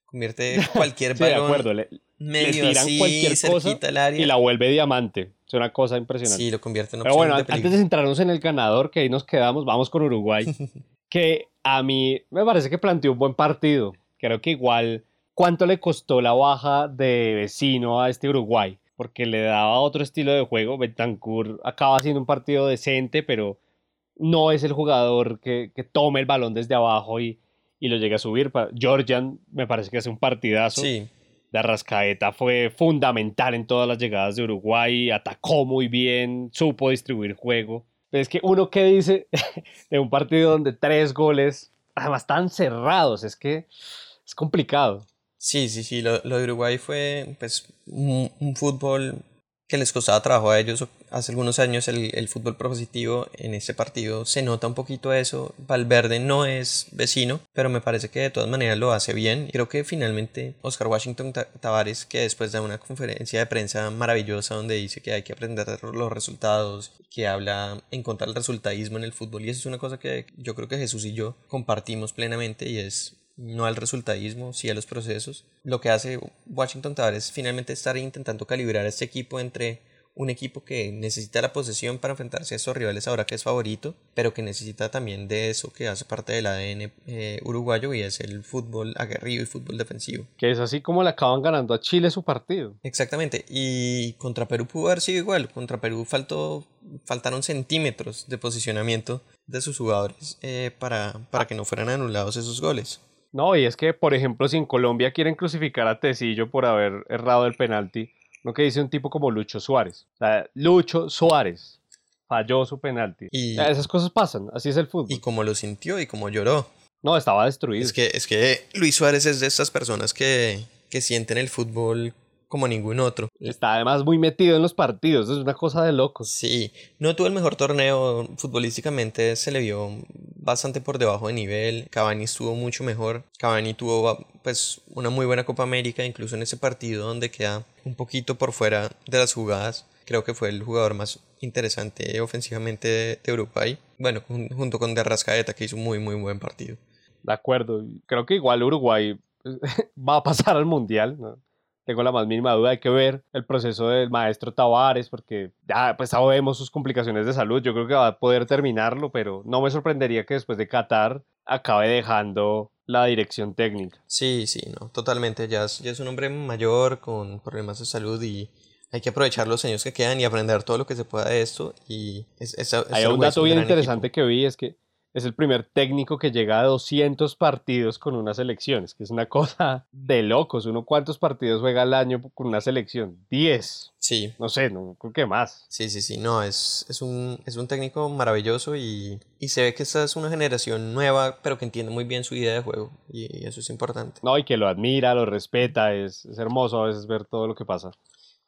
Convierte [laughs] cualquier Sí, de balón acuerdo. Le, le medio tiran así, cualquier cosa cerquita al área. y la vuelve diamante. Es una cosa impresionante. Sí, lo convierte en Pero bueno, de antes de centrarnos en el ganador, que ahí nos quedamos, vamos con Uruguay, [laughs] que a mí me parece que planteó un buen partido. Creo que igual, ¿cuánto le costó la baja de vecino a este Uruguay? Porque le daba otro estilo de juego. Betancourt acaba haciendo un partido decente, pero no es el jugador que, que tome el balón desde abajo y, y lo llegue a subir. Georgian me parece que hace un partidazo. Sí, De Arrascaeta fue fundamental en todas las llegadas de Uruguay, atacó muy bien, supo distribuir juego. Pero es que uno que dice [laughs] de un partido donde tres goles, además tan cerrados, es que es complicado. Sí, sí, sí, lo, lo de Uruguay fue pues un, un fútbol que les costaba trabajo a ellos hace algunos años el, el fútbol propositivo en este partido se nota un poquito eso Valverde no es vecino pero me parece que de todas maneras lo hace bien. Creo que finalmente Oscar Washington Ta- Tavares que después da una conferencia de prensa maravillosa donde dice que hay que aprender de los resultados que habla en contra del resultadismo en el fútbol y eso es una cosa que yo creo que Jesús y yo compartimos plenamente y es no al resultadismo, sí a los procesos. Lo que hace Washington Tavares es finalmente estar intentando calibrar a este equipo entre un equipo que necesita la posesión para enfrentarse a estos rivales ahora que es favorito, pero que necesita también de eso que hace parte del ADN eh, uruguayo y es el fútbol aguerrido y fútbol defensivo. Que es así como le acaban ganando a Chile su partido. Exactamente, y contra Perú pudo haber sido igual, contra Perú faltó, faltaron centímetros de posicionamiento de sus jugadores eh, para, para que no fueran anulados esos goles. No, y es que, por ejemplo, si en Colombia quieren crucificar a Tecillo por haber errado el penalti, Lo que dice un tipo como Lucho Suárez. O sea, Lucho Suárez falló su penalti. Y- Esas cosas pasan, así es el fútbol. Y como lo sintió y como lloró. No, estaba destruido. Es que, es que Luis Suárez es de estas personas que, que sienten el fútbol como ningún otro. Está además muy metido en los partidos, es una cosa de locos. Sí, no tuvo el mejor torneo futbolísticamente, se le vio bastante por debajo de nivel. Cavani estuvo mucho mejor. Cavani tuvo pues una muy buena Copa América, incluso en ese partido donde queda un poquito por fuera de las jugadas. Creo que fue el jugador más interesante ofensivamente de, de Uruguay. Bueno, jun- junto con Derrascaeta, que hizo un muy, muy buen partido. De acuerdo. Creo que igual Uruguay [laughs] va a pasar al Mundial. ¿no? Tengo la más mínima duda. Hay que ver el proceso del maestro Tavares, porque ya pues sabemos sus complicaciones de salud. Yo creo que va a poder terminarlo, pero no me sorprendería que después de Qatar acabe dejando la dirección técnica. Sí, sí, no, totalmente. Ya es, ya es un hombre mayor con problemas de salud y hay que aprovechar los años que quedan y aprender todo lo que se pueda de esto. Y es, es- es- Hay un dato bien interesante equipo. que vi, es que es el primer técnico que llega a 200 partidos con una selección, es que es una cosa de locos. Uno, ¿cuántos partidos juega al año con una selección? 10. Sí, No sé, no creo que más. sí, sí, sí. No, es, es, un, es un técnico maravilloso y, y se ve que esta es una generación nueva, pero que entiende muy bien su idea de juego. Y eso es importante. No, y que lo admira, lo respeta, es, es hermoso a veces ver todo lo que pasa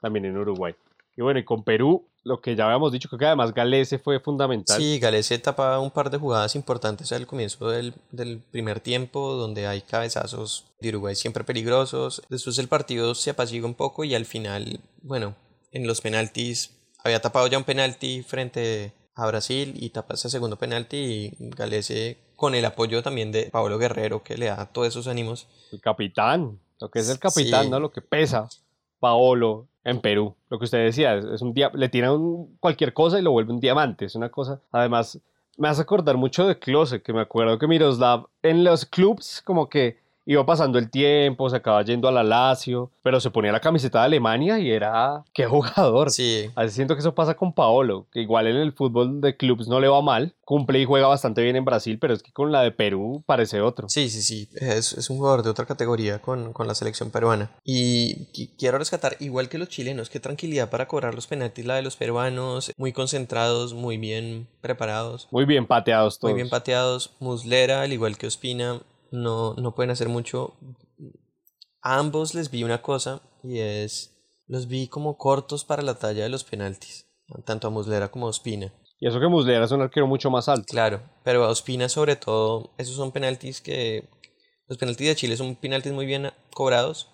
también en Uruguay. Y bueno, y con Perú, lo que ya habíamos dicho, creo que además Galese fue fundamental. Sí, Galese tapa un par de jugadas importantes al comienzo del, del primer tiempo, donde hay cabezazos de Uruguay siempre peligrosos. Después el partido se apacigua un poco y al final, bueno, en los penaltis, había tapado ya un penalti frente a Brasil y tapa ese segundo penalti y Galese con el apoyo también de Pablo Guerrero que le da todos esos ánimos. El capitán, lo que es el capitán, Sí. ¿no? Lo que pesa Paolo en Perú. Lo que usted decía, es, un le tiran cualquier cosa y lo vuelve un diamante. Es una cosa, además, me hace acordar mucho de Klose, que me acuerdo que Miroslav en los clubs como que iba pasando el tiempo, se acaba yendo a la Lazio, pero se ponía la camiseta de Alemania y era, qué jugador. Sí, Así siento que eso pasa con Paolo, que igual en el fútbol de clubs no le va mal, cumple y juega bastante bien en Brasil, pero es que con la de Perú parece otro. Sí, sí, sí, es, es un jugador de otra categoría con, con la selección peruana. Y qui- quiero rescatar, igual que los chilenos, qué tranquilidad para cobrar los penaltis la de los peruanos, muy concentrados, muy bien preparados, Muy bien pateados todos. muy bien pateados. Muslera, al igual que Ospina, no, no pueden hacer mucho. A ambos les vi una cosa y es, los vi como cortos para la talla de los penaltis, tanto a Muslera como a Ospina. Y eso que Muslera es un arquero mucho más alto. Claro, pero a Ospina sobre todo, esos son penaltis que... Los penaltis de Chile son penaltis muy bien cobrados,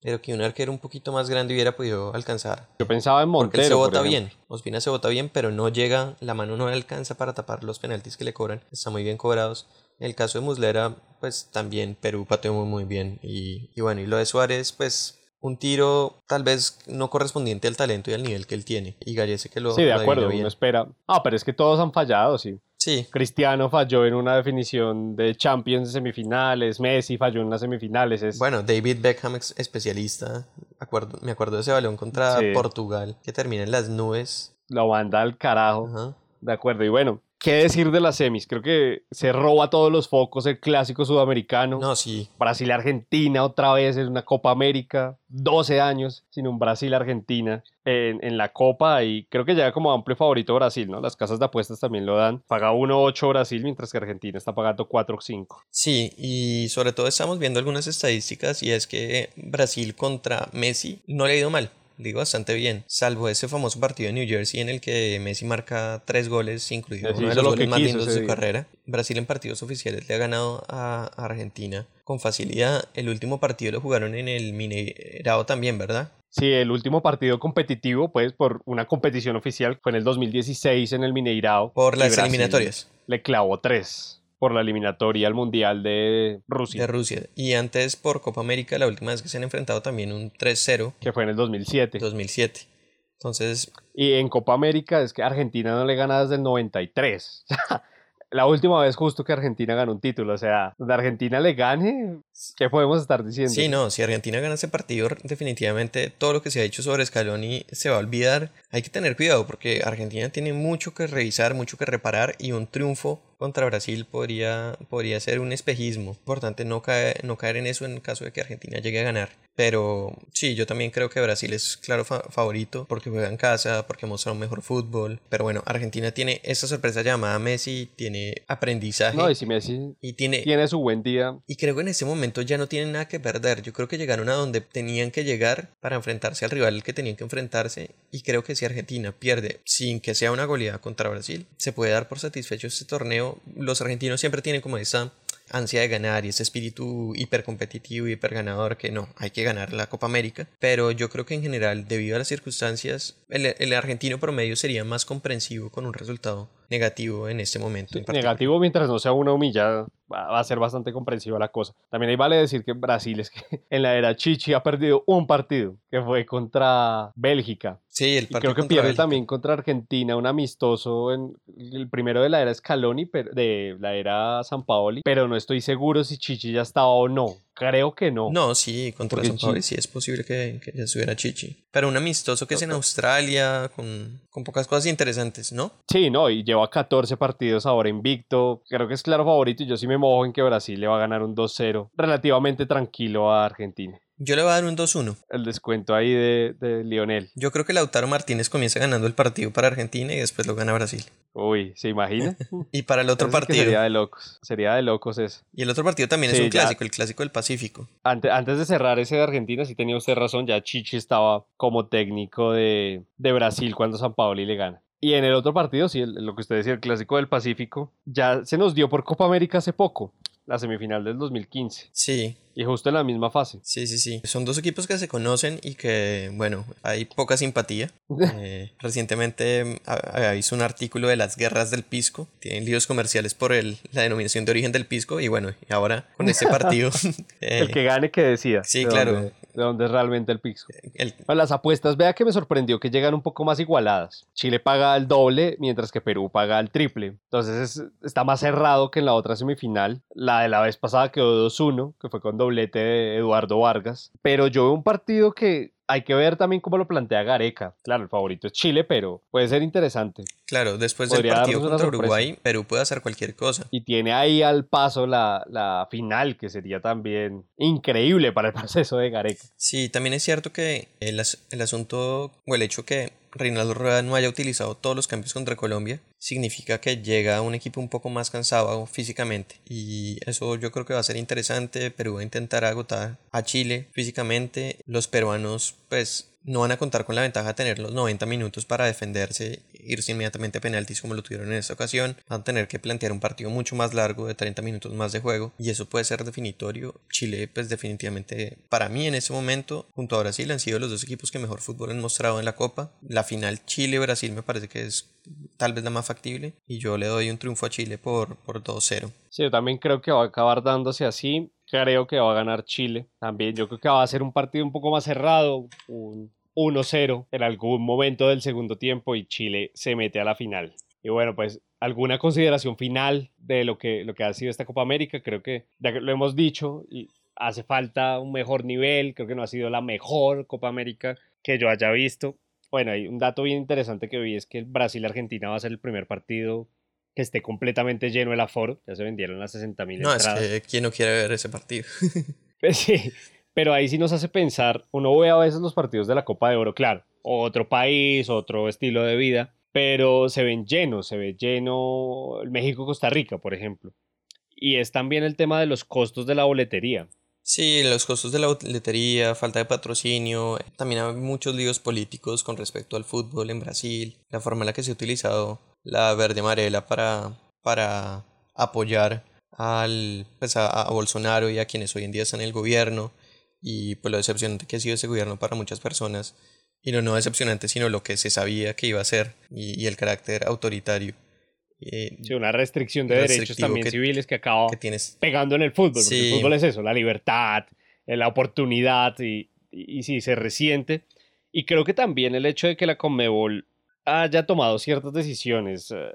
pero que un arquero un poquito más grande hubiera podido alcanzar. Yo pensaba en Porque él Montero. se bota bien, Ospina se bota bien, pero no llega, la mano no le alcanza para tapar los penaltis que le cobran, están muy bien cobrados. El caso de Muslera, pues también Perú pateó muy muy bien. Y, y bueno, y lo de Suárez, pues un tiro tal vez no correspondiente al talento y al nivel que él tiene. Y Gallese que lo Sí, de acuerdo, bien. uno espera. Ah, pero es que todos han fallado, sí. Sí, Cristiano falló en una definición de Champions de semifinales, Messi falló en las semifinales. Es... Bueno, David Beckham, especialista, acuerdo, me acuerdo de ese balón contra Sí. Portugal, que termina en las nubes. Lo manda al carajo. Ajá. De acuerdo, y bueno, ¿qué decir de las semis? Creo que se roba todos los focos el clásico sudamericano. No, sí, Brasil-Argentina otra vez en una Copa América, 12 años sin un Brasil-Argentina en, en la Copa y creo que llega como amplio favorito Brasil, ¿no? Las casas de apuestas también lo dan. Paga 1.8 Brasil mientras que Argentina está pagando 4.5. sí, y sobre todo estamos viendo algunas estadísticas y es que Brasil contra Messi no le ha ido mal. Digo bastante bien, salvo ese famoso partido de New Jersey en el que Messi marca tres goles, incluido uno de los lo goles más lindos de su día. carrera. Brasil en partidos oficiales le ha ganado a Argentina con facilidad. El último partido lo jugaron en el Mineirao también, ¿verdad? Sí, el último partido competitivo, pues por una competición oficial, fue en el 2016 en el Mineirao. Por las eliminatorias. Le clavó 3 por la eliminatoria al Mundial de Rusia, de Rusia. Y antes por Copa América, la última vez que se han enfrentado también un 3-0, que fue en el 2007. 2007. Entonces, Y en Copa América es que Argentina no le gana desde el 93. [laughs] La última vez justo que Argentina ganó un título. O sea, donde Argentina le gane, ¿qué podemos estar diciendo? sí, no, si Argentina gana ese partido, definitivamente todo lo que se ha dicho sobre Scaloni se va a olvidar. Hay que tener cuidado porque Argentina tiene mucho que revisar, mucho que reparar y un triunfo contra Brasil podría, podría ser un espejismo. Importante no caer, no caer en eso en caso de que Argentina llegue a ganar. Pero sí, yo también creo que Brasil es claro fa- favorito porque juega en casa, porque muestra un mejor fútbol. Pero bueno, Argentina tiene esta sorpresa llamada Messi, tiene aprendizaje No, y si Messi y tiene, tiene su buen día, y creo que en ese momento ya no tienen nada que perder. Yo creo que llegaron a donde tenían que llegar para enfrentarse al rival que tenían que enfrentarse. Y creo que si Argentina pierde sin que sea una goleada contra Brasil, se puede dar por satisfecho este torneo. Los argentinos siempre tienen como esa ansia de ganar y ese espíritu hipercompetitivo y hiperganador que no, hay que ganar la Copa América. Pero yo creo que en general, debido a las circunstancias, el, argentino promedio sería más comprensivo con un resultado negativo en este momento. negativo mientras no sea una humillada, va a ser bastante comprensiva la cosa. También ahí vale decir que Brasil es que [laughs] en la era Chichi ha perdido un partido, que fue contra Bélgica. Sí, el Y partido creo que pierde también contra Argentina, un amistoso en el primero de la era Scaloni, pero, de la era San Paoli, pero no estoy seguro si Chichi ya estaba o no. Creo que no. No, sí, contra Porque San Pablo Chi- sí es posible que, que ya estuviera Chichi. Pero un amistoso que es en Australia, con, con pocas cosas interesantes, ¿no? Sí, no, y lleva 14 partidos ahora invicto. Creo que es claro favorito y yo sí me mojo en que Brasil le va a ganar un 2-0 relativamente tranquilo a Argentina. Yo le voy a dar un 2-1. El descuento ahí de, de Lionel. Yo creo que Lautaro Martínez comienza ganando el partido para Argentina y después lo gana Brasil. Uy, ¿se imagina? [laughs] Y para el otro Eso sí que partido. Sería de locos. Sería de locos eso. Y el otro partido también es un ya. clásico, el clásico del Pacífico. Antes, antes de cerrar ese de Argentina, sí tenía usted razón, ya Chichi estaba como técnico de, de Brasil cuando San Paoli le gana. Y en el otro partido, sí, el- lo que usted decía, el clásico del Pacífico, ya se nos dio por Copa América hace poco, la semifinal del 2015, Sí, y justo en la misma fase. sí, sí, sí. Son dos equipos que se conocen y que, bueno, hay poca simpatía. [laughs] Eh, recientemente ha- había visto un artículo de las guerras del pisco. Tienen líos comerciales por el, la denominación de origen del pisco. Y bueno, ahora con este partido. [laughs] [laughs] eh, El que gane que decida. sí, claro. dónde- de dónde es realmente el Bueno, las apuestas, vea que me sorprendió que llegan un poco más igualadas. Chile paga el doble, mientras que Perú paga el triple. Entonces es- está más cerrado que en la otra semifinal. La de la vez pasada quedó 2-1, que fue con doblete de Eduardo Vargas. Pero yo veo un partido que hay que ver también cómo lo plantea Gareca. Claro, el favorito es Chile, pero puede ser interesante. Claro, después del Podría partido darnos una contra sorpresa. Uruguay, Perú puede hacer cualquier cosa. Y tiene ahí al paso la, la final, que sería también increíble para el [laughs] proceso de Gareca. Sí, también es cierto que el, as- el asunto o el hecho que Reinaldo Rueda no haya utilizado todos los cambios contra Colombia significa que llega un equipo un poco más cansado físicamente y eso yo creo que va a ser interesante. Perú va a intentar agotar a Chile físicamente. Los peruanos pues no van a contar con la ventaja de tener los 90 minutos para defenderse, irse inmediatamente a penaltis como lo tuvieron en esta ocasión. Van a tener que plantear un partido mucho más largo de 30 minutos más de juego y eso puede ser definitorio. Chile pues definitivamente para mí en ese momento junto a Brasil han sido los dos equipos que mejor fútbol han mostrado en la Copa. La final Chile-Brasil me parece que es tal vez la más factible y yo le doy un triunfo a Chile por, por 2-0. Sí, yo también creo que va a acabar dándose así. Creo que va a ganar Chile. También yo creo que va a ser un partido un poco más cerrado, un 1-0 en algún momento del segundo tiempo y Chile se mete a la final. Y bueno, pues alguna consideración final de lo que, lo que ha sido esta Copa América. Creo que ya que lo hemos dicho y hace falta un mejor nivel. Creo que no ha sido la mejor Copa América que yo haya visto. Bueno, hay un dato bien interesante que vi es que Brasil-Argentina va a ser el primer partido que esté completamente lleno el aforo. Ya se vendieron las 60 mil No, es entradas. que quién no quiere ver ese partido. [laughs] Pues sí, pero ahí sí nos hace pensar, uno ve a veces los partidos de la Copa de Oro, claro, otro país, otro estilo de vida, pero se ven llenos, se ve lleno México-Costa Rica, por ejemplo. Y es también el tema de los costos de la boletería. Sí, los costos de la boletería, falta de patrocinio, también hay muchos líos políticos con respecto al fútbol en Brasil, la forma en la que se ha utilizado la verde amarela para, para apoyar al, pues a, a Bolsonaro y a quienes hoy en día están en el gobierno y pues lo decepcionante que ha sido ese gobierno para muchas personas y lo no decepcionante sino lo que se sabía que iba a ser y, y el carácter autoritario eh, Sí, una restricción de derechos también que- civiles que acaba que tienes pegando en el fútbol, porque Sí. el fútbol es eso, la libertad, eh, la oportunidad y, y, y sí, se resiente. Y creo que también el hecho de que la Conmebol haya tomado ciertas decisiones, eh,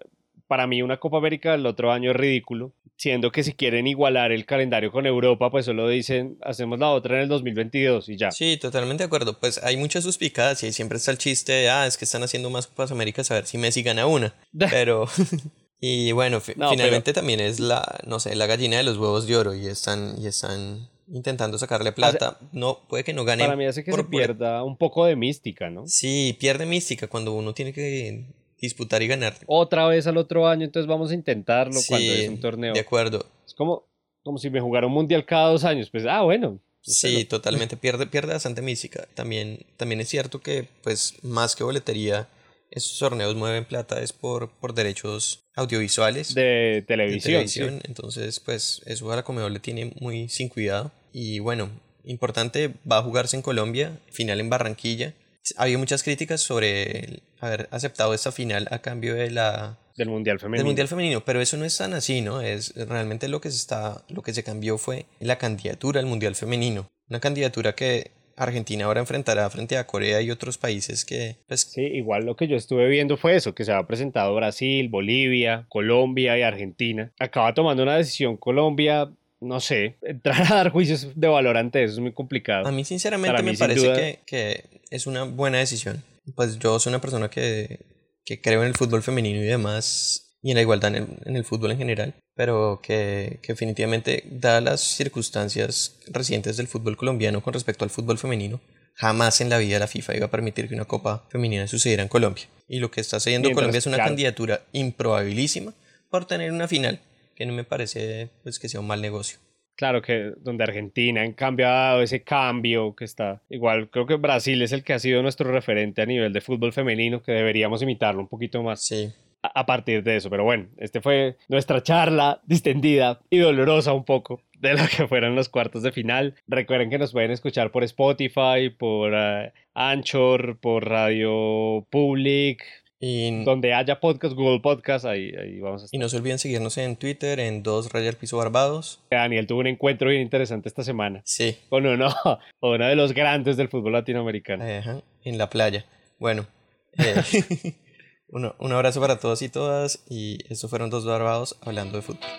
para mí una Copa América el otro año es ridículo, siendo que si quieren igualar el calendario con Europa, pues solo dicen, hacemos la otra en el 2022 y ya. Sí, totalmente de acuerdo. Pues hay mucha suspicacia y siempre está el chiste de, ah, es que están haciendo más Copas Américas a ver si Messi gana una. [laughs] Pero, [laughs] Y bueno, No, finalmente también es la, no sé, la gallina de los huevos de oro y están, y están intentando sacarle plata. No, puede que no ganen. Para mí hace que por se pierda un poco de mística, ¿no? Sí, pierde mística cuando uno tiene que disputar y ganar. Otra vez al otro año, entonces vamos a intentarlo cuando es un torneo. De acuerdo. Es como, como si me jugara un mundial cada dos años. Pues, ah, bueno. Sí, totalmente pierde, pierde bastante mística. También, también es cierto que, pues, más que boletería, esos torneos mueven plata es por, por derechos audiovisuales. De de televisión. sí. entonces pues eso a la Comebol le tiene muy sin cuidado y bueno, importante, va a jugarse en Colombia, final en Barranquilla. Había muchas críticas sobre haber aceptado esta final a cambio de la Del mundial femenino. del mundial femenino, pero eso no es tan así, ¿no? Es realmente lo que se está lo que se cambió fue la candidatura al mundial femenino, una candidatura que Argentina ahora enfrentará frente a Corea y otros países que pues Sí, igual lo que yo estuve viendo fue eso, que se había presentado Brasil, Bolivia, Colombia y Argentina. Acaba tomando una decisión Colombia, no sé, entrar a dar juicios de valor ante eso es muy complicado. A mí sinceramente Para me mí, sin parece duda- que, que es una buena decisión. Pues yo soy una persona que, que creo en el fútbol femenino y demás, y en la igualdad en el, en el fútbol en general, pero que, que definitivamente, dadas las circunstancias recientes del fútbol colombiano con respecto al fútbol femenino, jamás en la vida la FIFA iba a permitir que una copa femenina sucediera en Colombia. Y lo que está haciendo Colombia es una claro. candidatura improbabilísima por tener una final, que no me parece pues que sea un mal negocio. Claro que donde Argentina en cambio ha dado ese cambio que está igual, creo que Brasil es el que ha sido nuestro referente a nivel de fútbol femenino, que deberíamos imitarlo un poquito más Sí, a partir de eso. Pero bueno, este fue nuestra charla distendida y dolorosa un poco de lo que fueron los cuartos de final. Recuerden que nos pueden escuchar por Spotify, por eh, Anchor, por Radio Public, y donde haya podcast, Google Podcast, ahí, ahí vamos a Y estar. no se olviden seguirnos en Twitter, en dos Rayar Piso Barbados. Daniel tuvo un encuentro bien interesante esta semana Sí, con uno, [laughs] uno de los grandes del fútbol latinoamericano. ajá, en la playa. Bueno, eh, [laughs] uno- un abrazo para todos y todas. Y estos fueron dos Barbados hablando de fútbol.